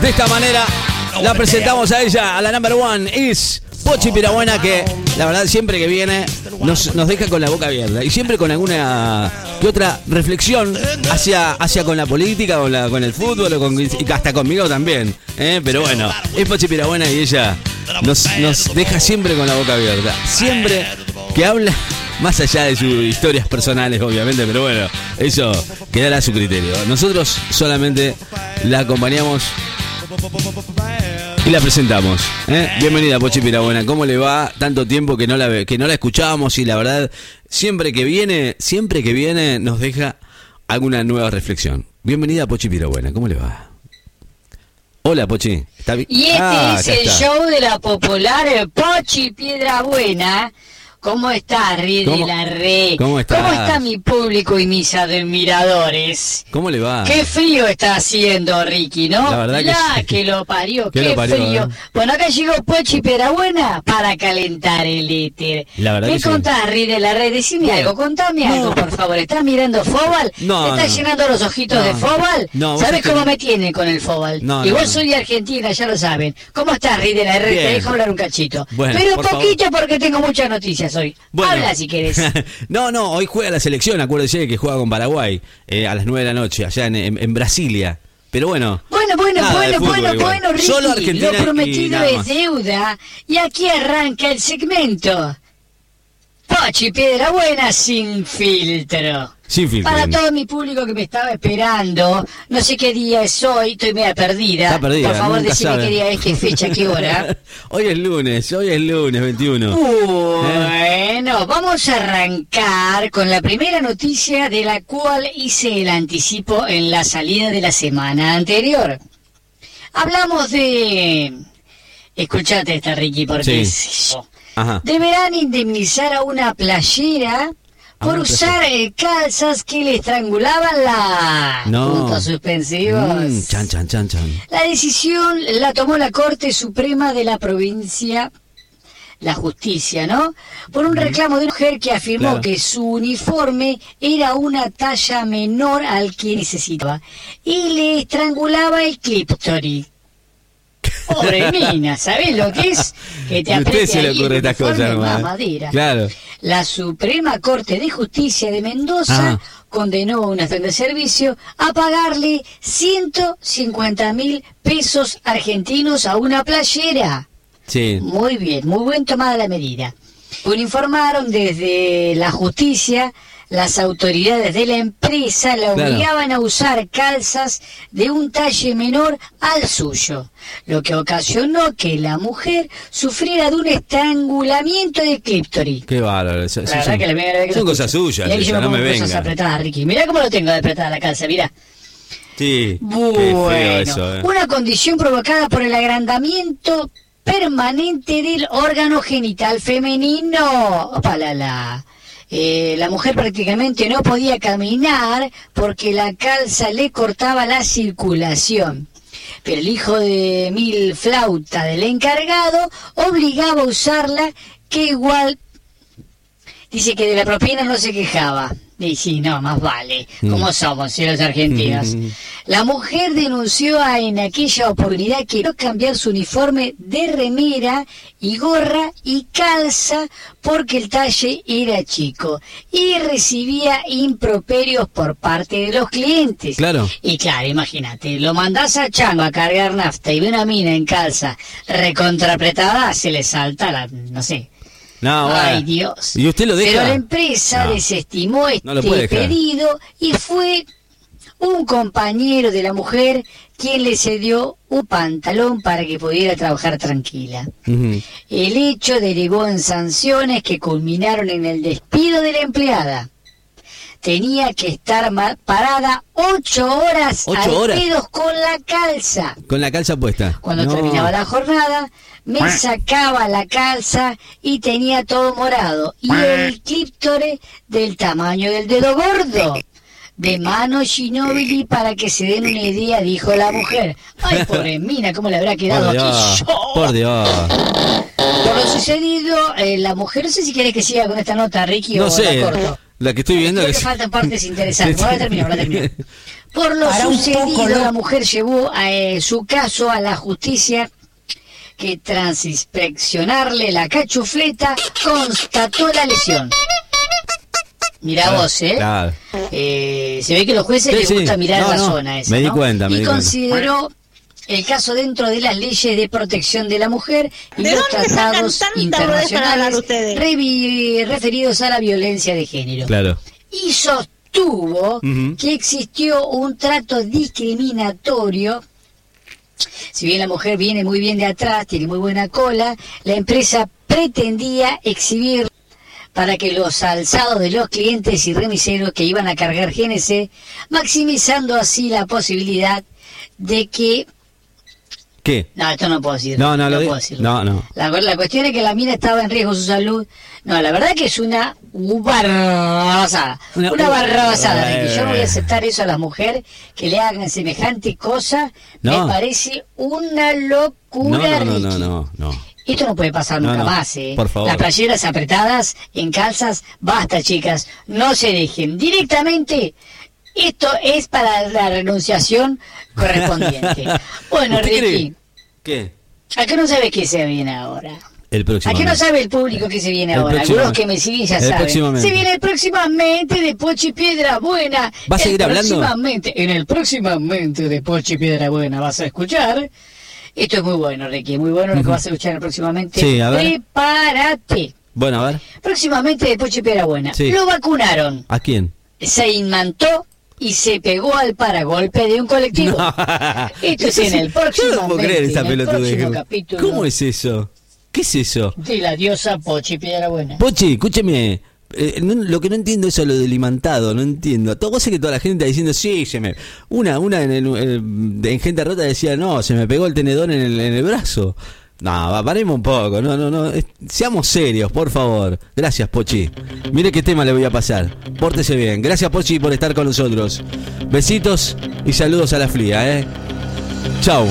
De esta manera la presentamos a ella, a la number one, is Pochi Pirabuena, que la verdad siempre que viene nos, nos deja con la boca abierta y siempre con alguna que otra reflexión hacia, hacia con la política, con, la, con el fútbol o con, y hasta conmigo también. ¿eh? Pero bueno, es Pochi Pirabuena y ella nos, nos deja siempre con la boca abierta. Siempre que habla más allá de sus historias personales, obviamente, pero bueno, eso quedará a su criterio. Nosotros solamente la acompañamos y la presentamos. ¿eh? Bienvenida, Pochi Pirabuena. ¿Cómo le va? Tanto tiempo que no la que no la escuchábamos y la verdad, siempre que viene, siempre que viene, nos deja alguna nueva reflexión. Bienvenida, Pochi Pirabuena. ¿Cómo le va? Hola, Pochi. ¿Está y este ah, es el show de la popular Pochi Piedrabuena ¿Cómo está, Ri de la Re? ¿Cómo está? ¿Cómo está mi público y mis admiradores? ¿Cómo le va? Qué frío está haciendo, Ricky, ¿no? La verdad que, que lo parió, qué, frío. ¿eh? Bueno, acá llegó Pochi Perabuena para calentar el éter. La verdad ¿Qué contás, Ri de la Re? Decime algo, contame algo, por favor. ¿Estás mirando Fobal? No, ¿Estás llenando los ojitos de Fobal? No, ¿Sabes cómo me tiene con el Fobal? No, Igual soy de Argentina, ya lo saben. ¿Cómo estás, Ri de la Re? Te dejo hablar un cachito. Pero poquito porque tengo muchas noticias hoy. Habla si querés. no, no, hoy juega la selección, acuérdese que juega con Paraguay eh, a las 9 de la noche, allá en, Brasilia. Pero bueno. Bueno, bueno, bueno, bueno, bueno, Ricky. Solo Argentina lo prometido es deuda. Y aquí arranca el segmento. Pochi Piedra Buena sin filtro. Para todo mi público que me estaba esperando, no sé qué día es hoy, estoy media perdida. Por favor, decime qué día es, qué fecha, qué hora. hoy es lunes, hoy es lunes 21. Bueno, vamos a arrancar con la primera noticia de la cual hice el anticipo en la salida de la semana anterior. Hablamos de... Escuchate esta, Ricky, porque... Deberán indemnizar a una playera por usar eh, calzas que le estrangulaban la no. puntos suspensivos. Mm, chan, chan, chan, chan. La decisión la tomó la Corte Suprema de la provincia, la justicia, ¿no? Por un reclamo de una mujer que afirmó que su uniforme era una talla menor al que necesitaba y le estrangulaba el clíptori. Pobre mina, ¿sabes lo que es? Que te apriete se le ocurre estas cosas. Claro. La Suprema Corte de Justicia de Mendoza ah. condenó a una de servicio a pagarle 150 mil pesos argentinos a una playera. Sí. Muy bien, muy buen tomada la medida. Pues informaron desde la justicia las autoridades de la empresa la obligaban a usar calzas de un talle menor al suyo, lo que ocasionó que la mujer sufriera de un estrangulamiento de clíptori. Qué bárbaro. Son, que son cosas suyas, no me venga. apretadas, Ricky. Mirá cómo lo tengo de apretada la calza, mirá. Sí, bueno, eso, eh. una condición provocada por el agrandamiento permanente del órgano genital femenino. Opalala. Eh, la mujer prácticamente no podía caminar porque la calza le cortaba la circulación. Pero el hijo de mil flauta del encargado obligaba a usarla que igual dice que de la propina no se quejaba. Y sí, no, más vale. Mm. ¿Cómo somos, si los argentinos? La mujer denunció a, en aquella oportunidad que no cambiar su uniforme de remera y gorra y calza porque el talle era chico y recibía improperios por parte de los clientes. Claro. Y claro, imagínate, lo mandás a Chango a cargar nafta y ve una mina en calza recontrapretada, se le salta la, no sé, no, Ay, Dios. ¿Y usted lo deja? Pero la empresa desestimó este pedido y fue un compañero de la mujer quien le cedió un pantalón para que pudiera trabajar tranquila. El hecho derivó en sanciones que culminaron en el despido de la empleada tenía que estar parada ocho horas ¿Ocho al con la calza. Con la calza puesta. Cuando terminaba la jornada, me sacaba la calza y tenía todo morado. Y el clíptore del tamaño del dedo gordo. De mano Ginobili para que se den una idea, dijo la mujer. Ay, pobre mina, ¿cómo le habrá quedado aquí? Por Dios. Por lo sucedido, eh, la mujer, no sé si quieres que siga con esta nota, Ricky, no o sé. la corto. La que estoy viendo Creo que faltan partes interesantes. Voy a terminar, voy a terminar. Por lo sucedido, la mujer llevó a, eh, su caso a la justicia que tras inspeccionarle la cachufleta constató la lesión. Mira vos, ¿eh? ¿eh? Se ve que los jueces les gusta mirar la zona esa. Me di cuenta, me Y consideró el caso dentro de las leyes de protección de la mujer y los tratados internacionales referidos a la violencia de género. Claro. Y sostuvo que existió un trato discriminatorio si bien la mujer viene muy bien de atrás, tiene muy buena cola, la empresa pretendía exhibir para que los alzados de los clientes y remiseros que iban a cargar GNC, maximizando así la posibilidad de que ¿Qué? No, esto no puedo decir. No, no, no lo puedo decir. No, no. La, la, cuestión es que la mina estaba en riesgo su salud. No, la verdad que es una barrabasada. Una, una barrabasada. que yo no voy a aceptar eso a las mujeres que le hagan semejante cosa. Me parece una locura. No, no, no, no, Esto no puede pasar nunca más, ¿eh? Por favor. Las playeras apretadas en calzas, basta, chicas. No se dejen. Directamente esto es para la renunciación correspondiente. Bueno, Ricky. ¿Qué? ¿A qué no sabes qué se viene ahora? El próximo. ¿A qué no sabe el público que se viene ahora? Algunos que me siguen ya saben. Se viene el próximamente de Pochi Piedra Buena. ¿Vas a seguir hablando? Próximamente, en el próximamente de Pochi Piedra Buena vas a escuchar. Esto es muy bueno, Ricky, muy bueno lo que vas a escuchar próximamente. Sí, a ver. Prepárate. Bueno, a ver. Próximamente de Pochi Piedra Buena. Lo vacunaron. ¿A quién? Se inmantó y se pegó al paragolpe de un colectivo. Esto es en el próximo. no puedo creer capítulo. ¿Cómo es eso? ¿Qué es eso? De la diosa Pochi Piedra Buena. Pochi, escúcheme. Eh, lo que no entiendo es lo del imantado, no entiendo. Todo sé que toda la gente está diciendo, sí, se me. Una, una en, el, en gente rota decía, no, se me pegó el tenedor en el, en el brazo. No, paremos un poco, no, no, no. Seamos serios, por favor. Gracias, Pochi. Mire qué tema le voy a pasar. Pórtese bien. Gracias, Pochi, por estar con nosotros. Besitos y saludos a la fría, ¿eh? Chau.